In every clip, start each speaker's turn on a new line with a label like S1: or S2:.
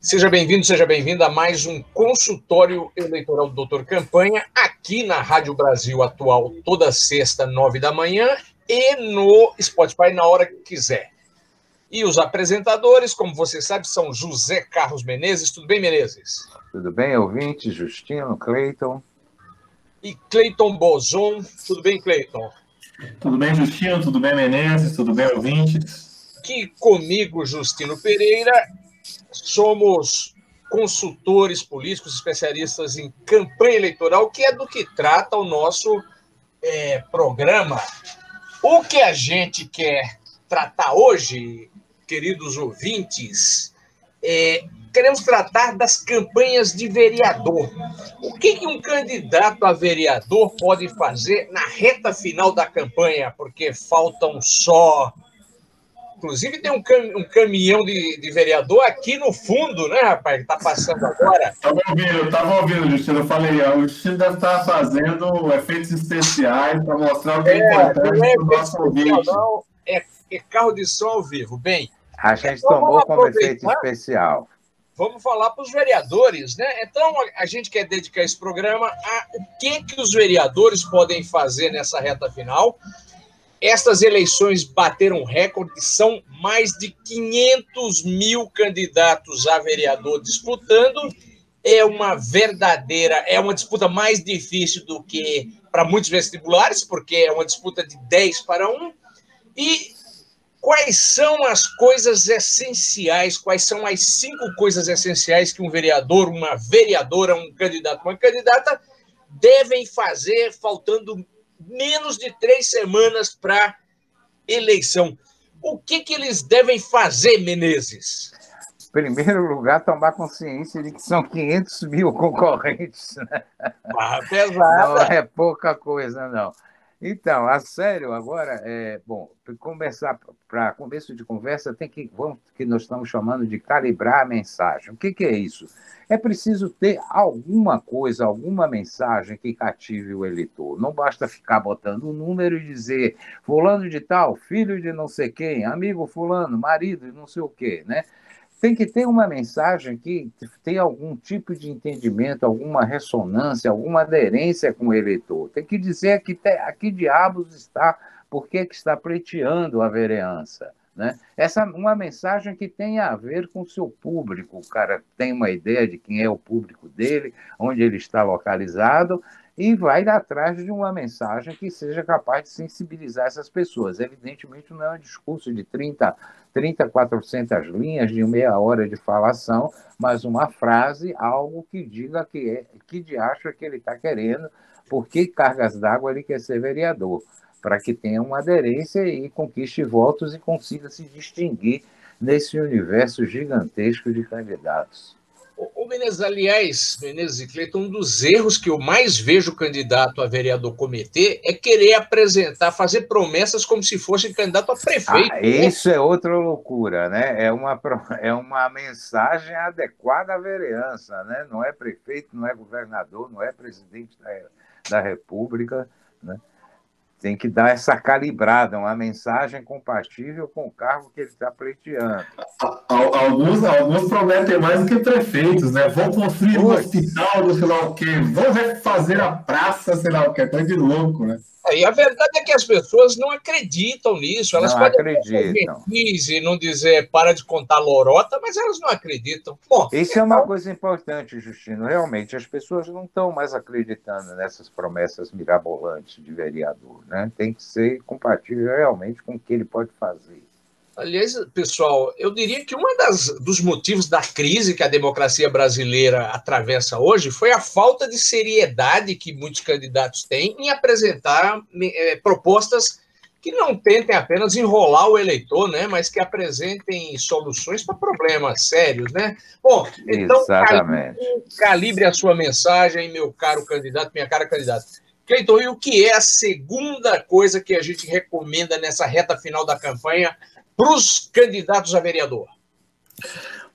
S1: Seja bem-vindo, seja bem-vinda a mais um consultório eleitoral do Doutor Campanha, aqui na Rádio Brasil Atual, toda sexta, nove da manhã, e no Spotify na hora que quiser. E os apresentadores, como você sabe, são José Carlos Menezes. Tudo bem, Menezes?
S2: Tudo bem, ouvinte? Justino, Cleiton.
S1: E Cleiton Bozon. Tudo bem, Cleiton?
S3: Tudo bem, Justino? Tudo bem, Menezes? Tudo bem, ouvintes?
S1: Que comigo, Justino Pereira, somos consultores políticos, especialistas em campanha eleitoral, que é do que trata o nosso é, programa. O que a gente quer tratar hoje, queridos ouvintes, é, queremos tratar das campanhas de vereador. O que, que um candidato a vereador pode fazer na reta final da campanha? Porque faltam só Inclusive, tem um, cam um caminhão de, de, vereador aqui no fundo, né, rapaz? Que tá passando agora.
S3: Estava ouvindo, estava ouvindo, Justino. Eu falei, ó, o Justino deve estar fazendo efeitos especiais para mostrar o que é, é importante
S1: é
S3: para o nosso ouvinte.
S1: É, é, carro de som ao vivo. Bem.
S2: A gente então, tomou como efeito especial.
S1: Vamos falar para os vereadores, né? Então, a, a gente quer dedicar esse programa a o que, que os vereadores podem fazer nessa reta final. Estas eleições bateram recorde, são mais de 500 mil candidatos a vereador disputando. É uma verdadeira, é uma disputa mais difícil do que para muitos vestibulares, porque é uma disputa de 10 para 1. E quais são as coisas essenciais, quais são as cinco coisas essenciais que um vereador, uma vereadora, um candidato, uma candidata devem fazer faltando menos de três semanas para eleição. O que, que eles devem fazer, Menezes?
S2: Em primeiro lugar, tomar consciência de que são 500 mil concorrentes. Né?
S1: Ah, pesada.
S2: Não é pouca coisa, não. Então, a sério, agora, é, bom, para começar, para começo de conversa, tem que, vamos, que nós estamos chamando de calibrar a mensagem. O que, que é isso? É preciso ter alguma coisa, alguma mensagem que cative o eleitor. Não basta ficar botando um número e dizer fulano de tal, filho de não sei quem, amigo fulano, marido de não sei o quê, né? Tem que ter uma mensagem que tenha algum tipo de entendimento, alguma ressonância, alguma aderência com o eleitor. Tem que dizer que te, aqui diabos está, por que está pleiteando a vereança. Né? Essa uma mensagem que tenha a ver com o seu público. O cara tem uma ideia de quem é o público dele, onde ele está localizado, e vai atrás de uma mensagem que seja capaz de sensibilizar essas pessoas. Evidentemente, não é um discurso de 30, 30 400 linhas de meia hora de falação, mas uma frase, algo que diga que, é, que de acha que ele está querendo, por que cargas d'água ele quer ser vereador, para que tenha uma aderência e conquiste votos e consiga se distinguir nesse universo gigantesco de candidatos.
S1: O Menezes, aliás, Menezes e Cleiton, um dos erros que eu mais vejo o candidato a vereador cometer é querer apresentar, fazer promessas como se fosse candidato a prefeito.
S2: Ah, isso né? é outra loucura, né? É uma, é uma mensagem adequada à vereança, né? Não é prefeito, não é governador, não é presidente da, da República, né? tem que dar essa calibrada, uma mensagem compatível com o cargo que ele está pleiteando.
S3: Alguns, alguns prometem mais do que prefeitos, né? Vão construir um hospital, não sei lá o quê, vão fazer a praça, sei lá o quê, coisa de louco, né?
S1: É, e a verdade é que as pessoas não acreditam nisso. Elas
S2: não
S1: podem
S2: acreditam.
S1: e não dizer para de contar lorota, mas elas não acreditam. Bom,
S2: Isso é uma coisa importante, Justino. Realmente, as pessoas não estão mais acreditando nessas promessas mirabolantes de vereador. Né? Tem que ser compatível realmente com o que ele pode fazer.
S1: Aliás, pessoal, eu diria que um dos motivos da crise que a democracia brasileira atravessa hoje foi a falta de seriedade que muitos candidatos têm em apresentar é, propostas que não tentem apenas enrolar o eleitor, né, mas que apresentem soluções para problemas sérios, né? Bom, então
S2: Exatamente.
S1: Calibre, calibre a sua mensagem, meu caro candidato, minha cara candidata. Cleiton, e o que é a segunda coisa que a gente recomenda nessa reta final da campanha para os candidatos a vereador?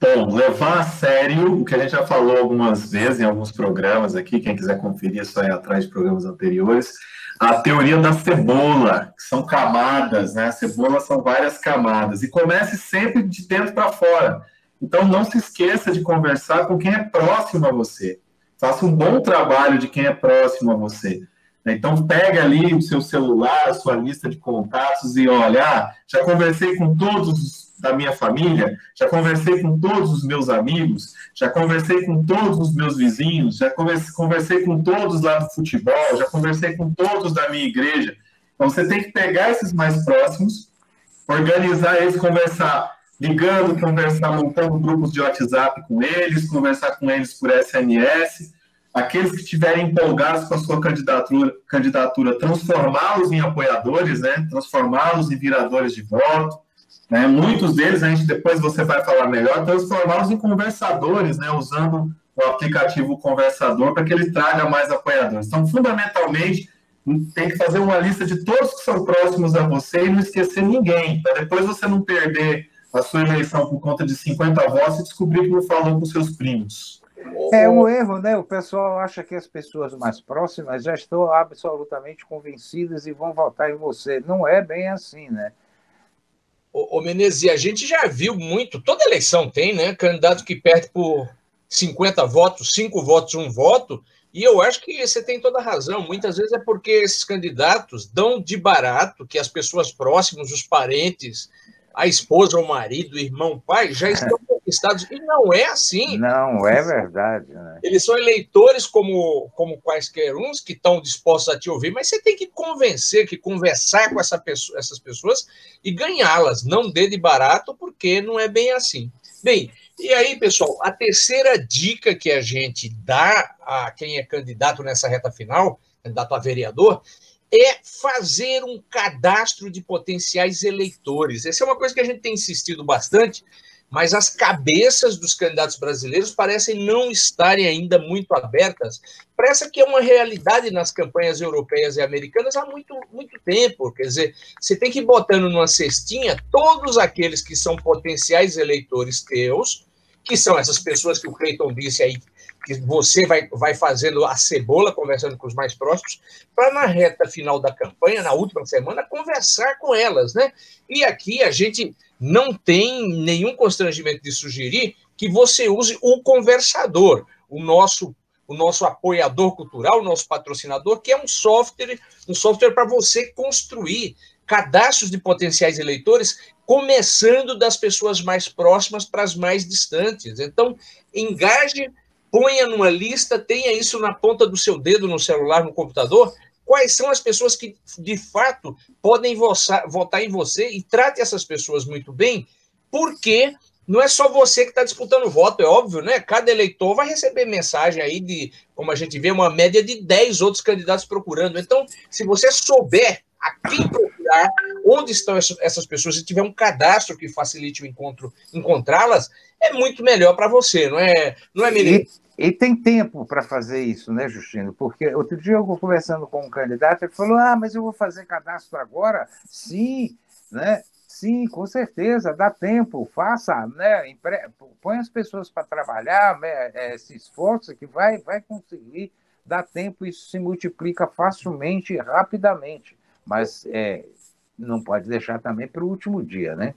S3: Bom, levar a sério o que a gente já falou algumas vezes em alguns programas aqui, quem quiser conferir é só ir atrás de programas anteriores, a teoria da cebola, que são camadas, né? A cebola são várias camadas, e comece sempre de dentro para fora. Então, não se esqueça de conversar com quem é próximo a você. Faça um bom trabalho de quem é próximo a você. Então, pega ali o seu celular, a sua lista de contatos e olha, ah, já conversei com todos da minha família, já conversei com todos os meus amigos, já conversei com todos os meus vizinhos, já conversei com todos lá do futebol, já conversei com todos da minha igreja. Então, você tem que pegar esses mais próximos, organizar eles, conversar ligando, conversar, montando grupos de WhatsApp com eles, conversar com eles por SMS, aqueles que estiverem empolgados com a sua candidatura, candidatura transformá-los em apoiadores, né? transformá-los em viradores de voto. Né? Muitos deles, a gente depois você vai falar melhor, transformá-los em conversadores, né? usando o aplicativo Conversador para que ele traga mais apoiadores. Então, fundamentalmente, tem que fazer uma lista de todos que são próximos a você e não esquecer ninguém, para depois você não perder a sua eleição por conta de 50 votos e descobrir que não falou com seus primos.
S2: É um erro, né? O pessoal acha que as pessoas mais próximas já estão absolutamente convencidas e vão votar em você. Não é bem assim, né?
S1: Ô, ô Menezes, a gente já viu muito, toda eleição tem, né? Candidato que perde por 50 votos, 5 votos, 1 voto. E eu acho que você tem toda a razão. Muitas vezes é porque esses candidatos dão de barato que as pessoas próximas, os parentes, a esposa, o marido, o irmão, o pai, já estão conquistados. E não é assim.
S2: Não, é verdade. Né?
S1: Eles são eleitores como, como quaisquer uns que estão dispostos a te ouvir, mas você tem que convencer, que conversar com essa pessoa, essas pessoas e ganhá-las. Não dê de barato, porque não é bem assim. Bem, e aí, pessoal, a terceira dica que a gente dá a quem é candidato nessa reta final, candidato a vereador, é fazer um cadastro de potenciais eleitores. Essa é uma coisa que a gente tem insistido bastante, mas as cabeças dos candidatos brasileiros parecem não estarem ainda muito abertas para essa que é uma realidade nas campanhas europeias e americanas há muito, muito tempo. Quer dizer, você tem que ir botando numa cestinha todos aqueles que são potenciais eleitores teus, que são essas pessoas que o Cleiton disse aí que você vai, vai fazendo a cebola, conversando com os mais próximos, para na reta final da campanha, na última semana, conversar com elas, né? E aqui a gente não tem nenhum constrangimento de sugerir que você use o conversador, o nosso o nosso apoiador cultural, o nosso patrocinador, que é um software, um software para você construir cadastros de potenciais eleitores, começando das pessoas mais próximas para as mais distantes. Então, engaje ponha numa lista, tenha isso na ponta do seu dedo no celular, no computador, quais são as pessoas que de fato podem votar em você e trate essas pessoas muito bem, porque não é só você que está disputando voto, é óbvio, né? Cada eleitor vai receber mensagem aí de, como a gente vê, uma média de 10 outros candidatos procurando. Então, se você souber a quem procurar, onde estão essas pessoas, se tiver um cadastro que facilite o encontro, encontrá-las, é muito melhor para você, não é, não é
S2: melhor? E tem tempo para fazer isso, né, Justino? Porque outro dia eu conversando com um candidato, ele falou: Ah, mas eu vou fazer cadastro agora? Sim, né? Sim, com certeza, dá tempo, faça, né? Põe as pessoas para trabalhar, né? É, se esforça que vai, vai conseguir, dá tempo, isso se multiplica facilmente, rapidamente. Mas é, não pode deixar também para o último dia, né?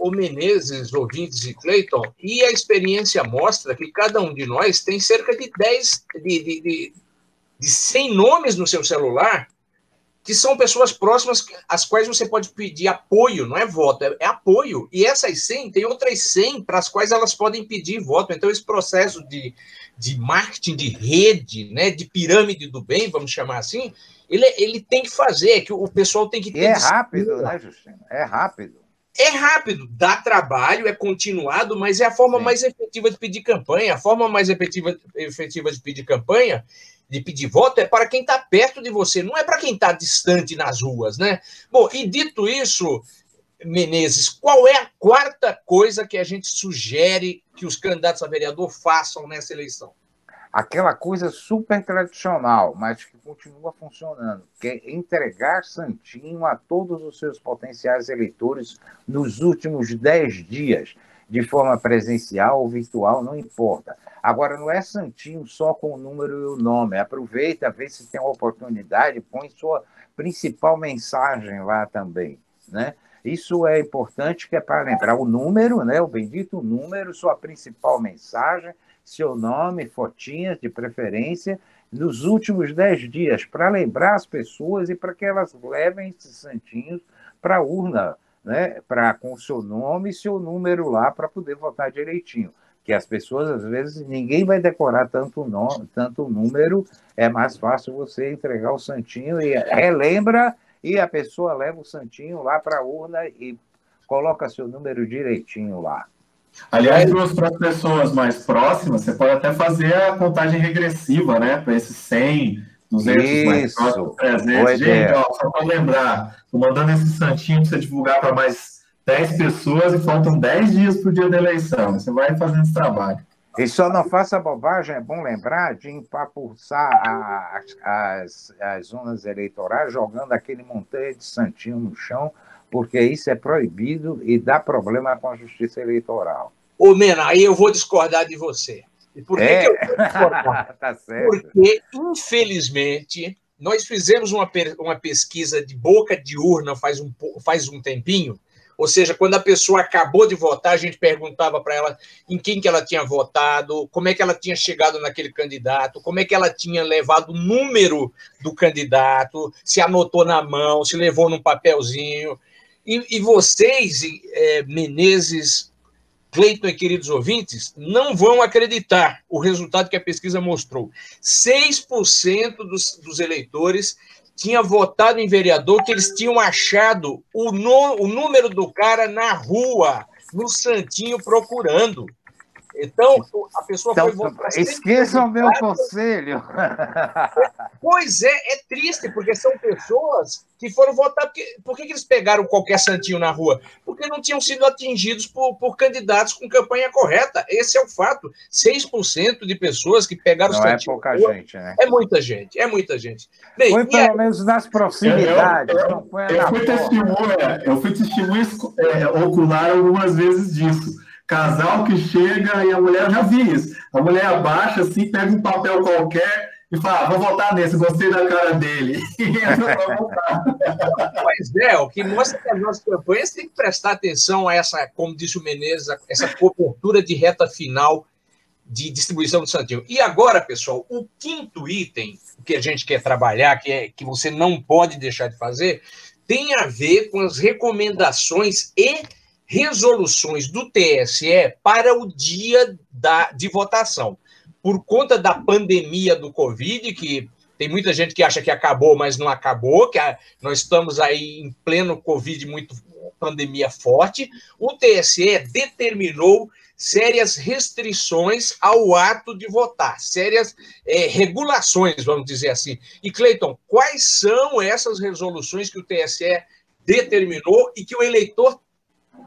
S1: O Menezes, ouvintes e Cleiton, e a experiência mostra que cada um de nós tem cerca de 10, de, de, de, de 100 nomes no seu celular, que são pessoas próximas às quais você pode pedir apoio, não é voto, é, é apoio. E essas 100, tem outras 100 para as quais elas podem pedir voto. Então, esse processo de, de marketing de rede, né, de pirâmide do bem, vamos chamar assim, ele, ele tem que fazer, que o pessoal tem que ter.
S2: E é rápido, né, Justino? É rápido.
S1: É rápido, dá trabalho, é continuado, mas é a forma Sim. mais efetiva de pedir campanha. A forma mais efetiva, efetiva de pedir campanha de pedir voto é para quem está perto de você, não é para quem está distante nas ruas, né? Bom, e dito isso, Menezes, qual é a quarta coisa que a gente sugere que os candidatos a vereador façam nessa eleição?
S2: Aquela coisa super tradicional, mas que continua funcionando, que é entregar santinho a todos os seus potenciais eleitores nos últimos dez dias, de forma presencial ou virtual, não importa. Agora, não é santinho só com o número e o nome. Aproveita, vê se tem uma oportunidade, põe sua principal mensagem lá também, né? Isso é importante, que é para lembrar o número, né? o bendito número, sua principal mensagem, seu nome, fotinhas de preferência, nos últimos dez dias, para lembrar as pessoas e para que elas levem esses santinhos para a urna, né? para com seu nome e seu número lá, para poder votar direitinho. Que as pessoas, às vezes, ninguém vai decorar tanto, nome, tanto número, é mais fácil você entregar o santinho e relembra e a pessoa leva o santinho lá para a urna e coloca seu número direitinho lá.
S3: Aliás, para as pessoas mais próximas, você pode até fazer a contagem regressiva, né? Para esses 100, 200 Isso, mais próximos, 300. Gente, ó, só para lembrar, estou mandando esse santinho para você divulgar para mais 10 pessoas e faltam 10 dias para o dia da eleição. Você vai fazendo esse trabalho.
S2: E só não faça bobagem, é bom lembrar de empapulsar as, as, as zonas eleitorais jogando aquele monteiro de santinho no chão, porque isso é proibido e dá problema com a justiça eleitoral.
S1: Ô, Mena, aí eu vou discordar de você. E por que, é? que eu vou discordar? tá. Porque, infelizmente, nós fizemos uma, uma pesquisa de boca de urna faz um, faz um tempinho, ou seja, quando a pessoa acabou de votar, a gente perguntava para ela em quem que ela tinha votado, como é que ela tinha chegado naquele candidato, como é que ela tinha levado o número do candidato, se anotou na mão, se levou num papelzinho. E, e vocês, é, Menezes, Cleiton e queridos ouvintes, não vão acreditar o resultado que a pesquisa mostrou. 6% dos, dos eleitores tinha votado em vereador que eles tinham achado o, no, o número do cara na rua, no Santinho, procurando. Então, a pessoa então, foi votar.
S2: Esqueçam o meu conselho.
S1: Pois é, é triste, porque são pessoas que foram votar. Porque, por que, eles pegaram qualquer santinho na rua? Porque não tinham sido atingidos por, por candidatos com campanha correta. Esse é o fato. 6% de pessoas que pegaram
S2: não santinho. É pouca rua, gente, né?
S1: É muita gente, é muita gente.
S2: Bem, foi pelo menos nas proximidades.
S3: Eu, eu, eu, eu fui testemunha, eu fui testemunha é, ocular algumas vezes disso Casal que chega e a mulher, eu já vi isso. A mulher abaixa assim, pega um papel qualquer e fala: ah, vou votar nesse, gostei da cara dele.
S1: pois é, o que mostra que as nossas campanhas têm que prestar atenção a essa, como disse o Menezes, essa cobertura de reta final de distribuição do Santinho. E agora, pessoal, o quinto item que a gente quer trabalhar, que, é, que você não pode deixar de fazer, tem a ver com as recomendações e resoluções do TSE para o dia da, de votação. Por conta da pandemia do Covid, que tem muita gente que acha que acabou, mas não acabou, que a, nós estamos aí em pleno Covid, muito pandemia forte, o TSE determinou sérias restrições ao ato de votar, sérias é, regulações, vamos dizer assim. E, Cleiton, quais são essas resoluções que o TSE determinou e que o eleitor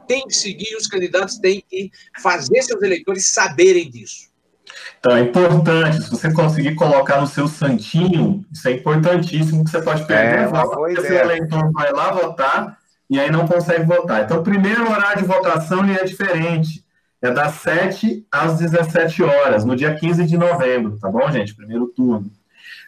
S1: tem que seguir, os candidatos têm que fazer seus eleitores saberem disso.
S3: Então, é importante, se você conseguir colocar no seu santinho, isso é importantíssimo, que você pode perder é, voto, porque seu eleitor vai lá votar e aí não consegue votar. Então, o primeiro horário de votação é diferente, é das 7 às 17 horas, no dia 15 de novembro, tá bom, gente? Primeiro turno.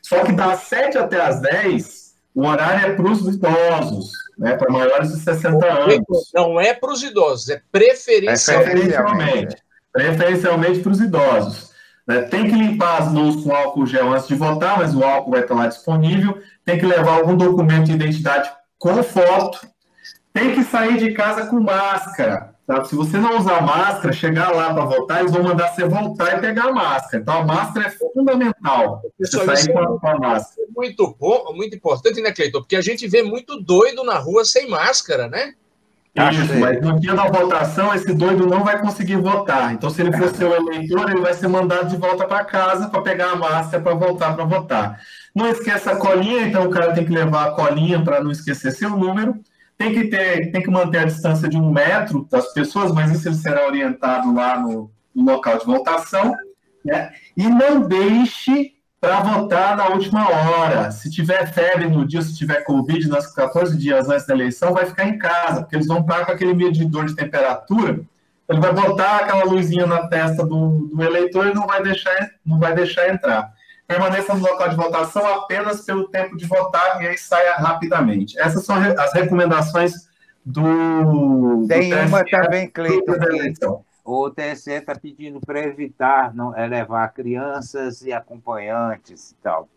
S3: Só que das 7 até as 10, o horário é para os idosos, né, para maiores de 60 anos.
S1: Não é para os idosos, é preferencialmente.
S3: É preferencialmente. Preferencialmente para os idosos. Né? Tem que limpar as mãos com álcool gel antes de votar, mas o álcool vai estar lá disponível. Tem que levar algum documento de identidade com foto. Tem que sair de casa com máscara. Tá? Se você não usar máscara, chegar lá para votar, eles vão mandar você voltar e pegar a máscara. Então, a máscara é fundamental.
S1: Pessoal, máscara. É muito bom, muito importante, né, Cleiton? Porque a gente vê muito doido na rua sem máscara, né?
S3: Isso, mas no dia da votação, esse doido não vai conseguir votar. Então, se ele for seu eleitor, ele vai ser mandado de volta para casa para pegar a máscara para voltar para votar. Não esqueça a colinha, então o cara tem que levar a colinha para não esquecer seu número. Tem que ter, tem que manter a distância de um metro das pessoas, mas isso será orientado lá no, no local de votação. Né? E não deixe para votar na última hora. Se tiver febre no dia, se tiver Covid nos 14 dias antes da eleição, vai ficar em casa, porque eles vão estar com aquele medidor de temperatura. Ele vai botar aquela luzinha na testa do, do eleitor e não vai deixar, não vai deixar entrar. Permaneça no local de votação apenas pelo tempo de votar e aí saia rapidamente. Essas são as recomendações do.
S2: Tem do uma também, Cleiton, o TSE está pedindo para evitar não, é, levar crianças e acompanhantes e tal,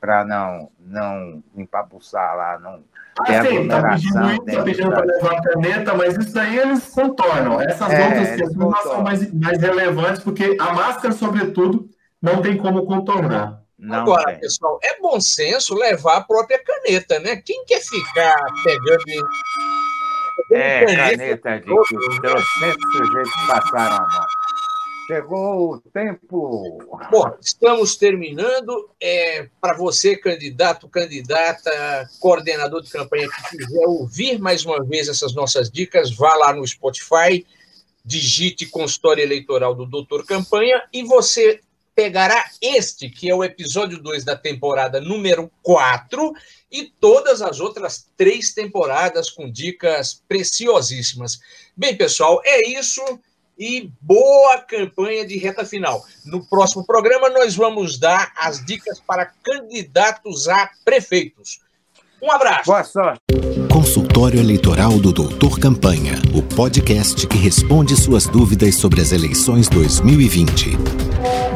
S2: para não, não empapuçar lá, não
S3: ah, sim, está pedindo isso, está pedindo para levar caneta, mas isso aí eles contornam. Essas é, outras questões são mais, mais relevantes, porque a máscara, sobretudo, não tem como contornar.
S1: Não Agora, tem. pessoal, é bom senso levar a própria caneta, né? Quem quer ficar pegando
S2: é, caneta de que os trocentos sujeitos passaram a mão. Chegou o tempo.
S1: Bom, estamos terminando. É, Para você, candidato, candidata, coordenador de campanha que quiser ouvir mais uma vez essas nossas dicas, vá lá no Spotify, digite consultório eleitoral do Doutor Campanha e você pegará este, que é o episódio 2 da temporada número 4, e todas as outras três temporadas com dicas preciosíssimas. Bem, pessoal, é isso e boa campanha de reta final. No próximo programa, nós vamos dar as dicas para candidatos a prefeitos. Um abraço.
S2: Boa sorte.
S4: Consultório Eleitoral do Doutor Campanha, o podcast que responde suas dúvidas sobre as eleições 2020.